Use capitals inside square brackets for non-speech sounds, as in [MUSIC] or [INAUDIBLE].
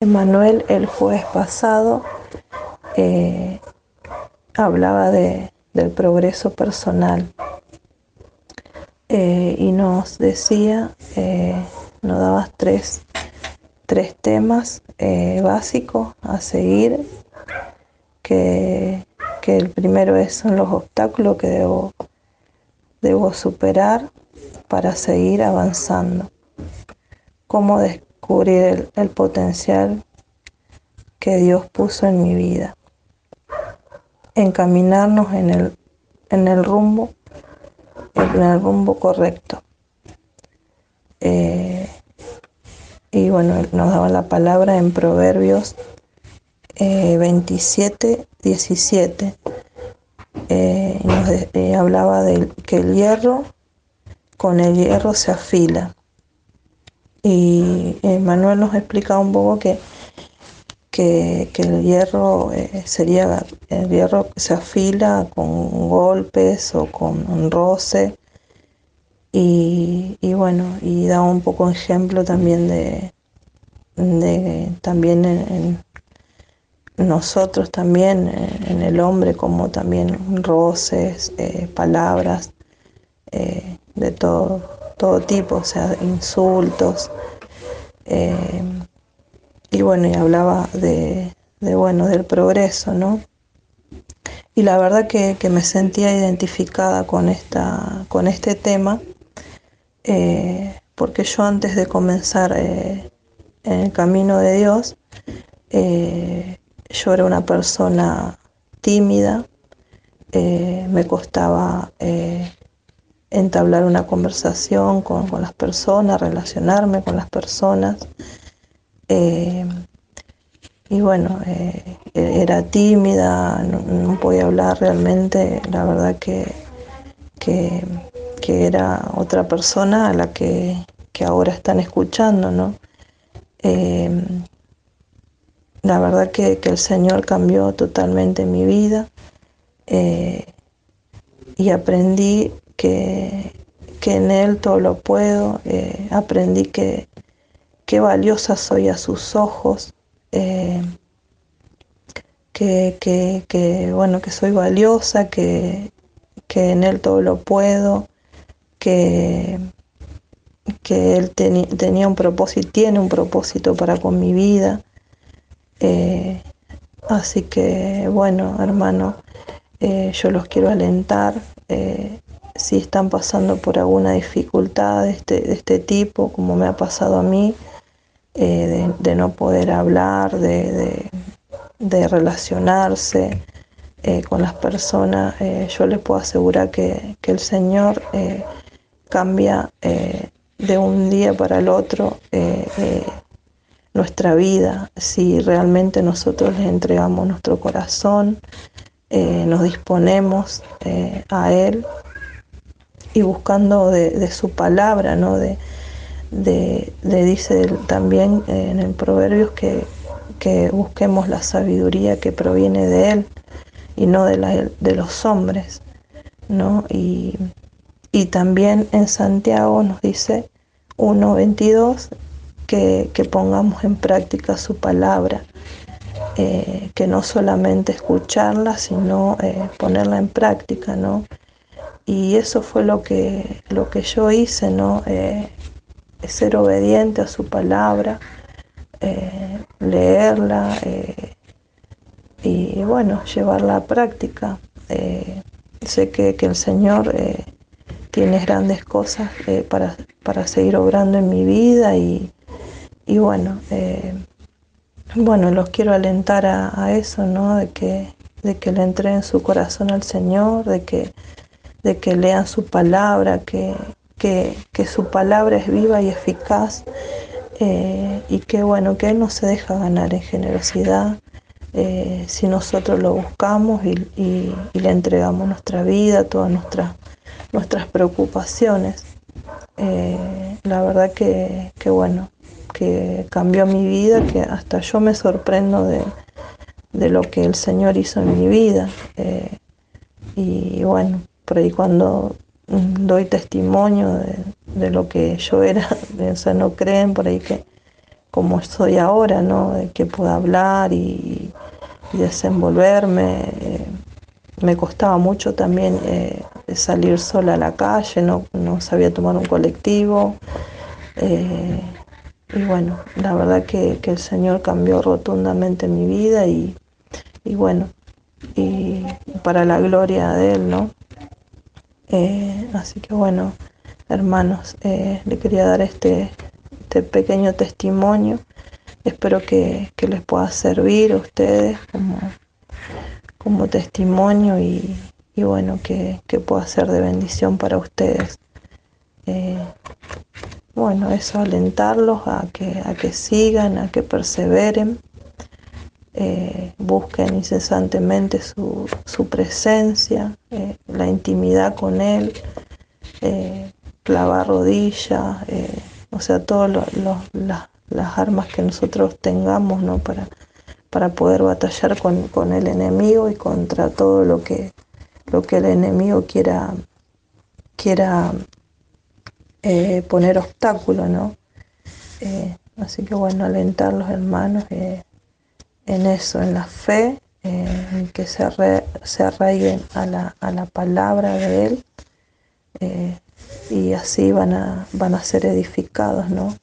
Emanuel el jueves pasado eh, hablaba de, del progreso personal eh, y nos decía, eh, nos daba tres, tres temas básicos a seguir, que, que, el primero es, son los obstáculos que debo, debo superar para seguir avanzando. Cómo descubrir el, potencial que Dios puso en mi vida. Encaminarnos en el, en el rumbo, en el rumbo correcto. Eh, y bueno, nos daba la palabra en Proverbios 27, eh, 17. Eh, nos hablaba de que el hierro con el hierro se afila y Manuel nos explica un poco que, que, el hierro eh, sería, el hierro se afila con golpes o con un roce. Y, bueno, y da un poco ejemplo también de, de también en, nosotros también, en el hombre, como también roces, eh, palabras, eh, de todo todo tipo, o sea, insultos. Eh, y bueno, y hablaba de, bueno, del progreso, ¿no? Y la verdad que, me sentía identificada con, esta, con este tema, eh, porque yo antes de comenzar eh, en el camino de Dios, yo era una persona tímida, me costaba entablar una conversación con, las personas, relacionarme con las personas. Eh, y bueno, eh, era tímida, no, podía hablar realmente, la verdad que, que, era otra persona a la que, ahora están escuchando, ¿no? Eh, la verdad que, el Señor cambió totalmente mi vida y aprendí que, en Él todo lo puedo. Eh, aprendí que, qué valiosa soy a sus ojos. Eh, que, bueno, que soy valiosa, que, en Él todo lo puedo, que, que Él tenía un propósito, tiene un propósito para con mi vida. Eh, así que, bueno, hermano, yo los quiero alentar si están pasando por alguna dificultad de este, este tipo, como me ha pasado a mí, eh, de, no poder hablar, de, relacionarse eh, con las personas, eh, yo les puedo asegurar que, el Señor cambia de un día para el otro nuestra vida. Si realmente nosotros le entregamos nuestro corazón, nos disponemos a Él y buscando de, su palabra, ¿no? De, dice también en el Proverbios que, busquemos la sabiduría que proviene de Él y no de los hombres, ¿no? Y, también en Santiago nos dice 1.22 que, que pongamos en práctica su palabra, eh, que no solamente escucharla, sino eh, ponerla en práctica, ¿no? Y eso fue lo que, lo que yo hice, ¿no? Eh, ser obediente a su palabra, eh, leerla eh, y bueno, llevarla a práctica. sé que, el Señor tiene grandes cosas para, para, seguir obrando en mi vida y, y bueno, bueno, los quiero alentar a, eso, ¿no? De que, de que le entreguen su corazón al Señor, de que de que lean su palabra, que, que, su palabra es viva y eficaz eh, y que bueno, que Él no se deja ganar en generosidad eh, si nosotros lo buscamos y, le entregamos nuestra vida, todas nuestras, nuestras preocupaciones. Eh, la verdad que, que, bueno, que cambió mi vida, que hasta yo me sorprendo de, de lo que el Señor hizo en mi vida. y bueno, por ahí cuando doy testimonio de, lo que yo era, [LAUGHS] o no creen por ahí que, como soy ahora, ¿no? De que pueda hablar y, desenvolverme. me costaba mucho también eh, salir sola a la calle, no, no sabía tomar un colectivo. Eh, y bueno, la verdad que, el Señor cambió rotundamente mi vida y, bueno, y para la gloria de Él, ¿no? Eh, así que bueno, hermanos, eh, le quería dar este, este pequeño testimonio. Espero que, les pueda servir a ustedes como, como testimonio y, bueno, que, pueda ser de bendición para ustedes. Eh, bueno, eso, alentarlos a que, a que sigan, a que perseveren, eh, busquen incesantemente su, presencia, eh, la intimidad con Él, eh, clavar rodillas, o sea, todas las armas que nosotros tengamos ¿no? para, para poder batallar con, con, el enemigo y contra todo lo que, lo que el enemigo quiera, quiera eh, poner obstáculos, ¿no? Eh, así que bueno, alentar los hermanos eh, en eso, en la fe, en que se, se arraiguen a la, a la, palabra de Él y así van a, van a ser edificados, ¿no?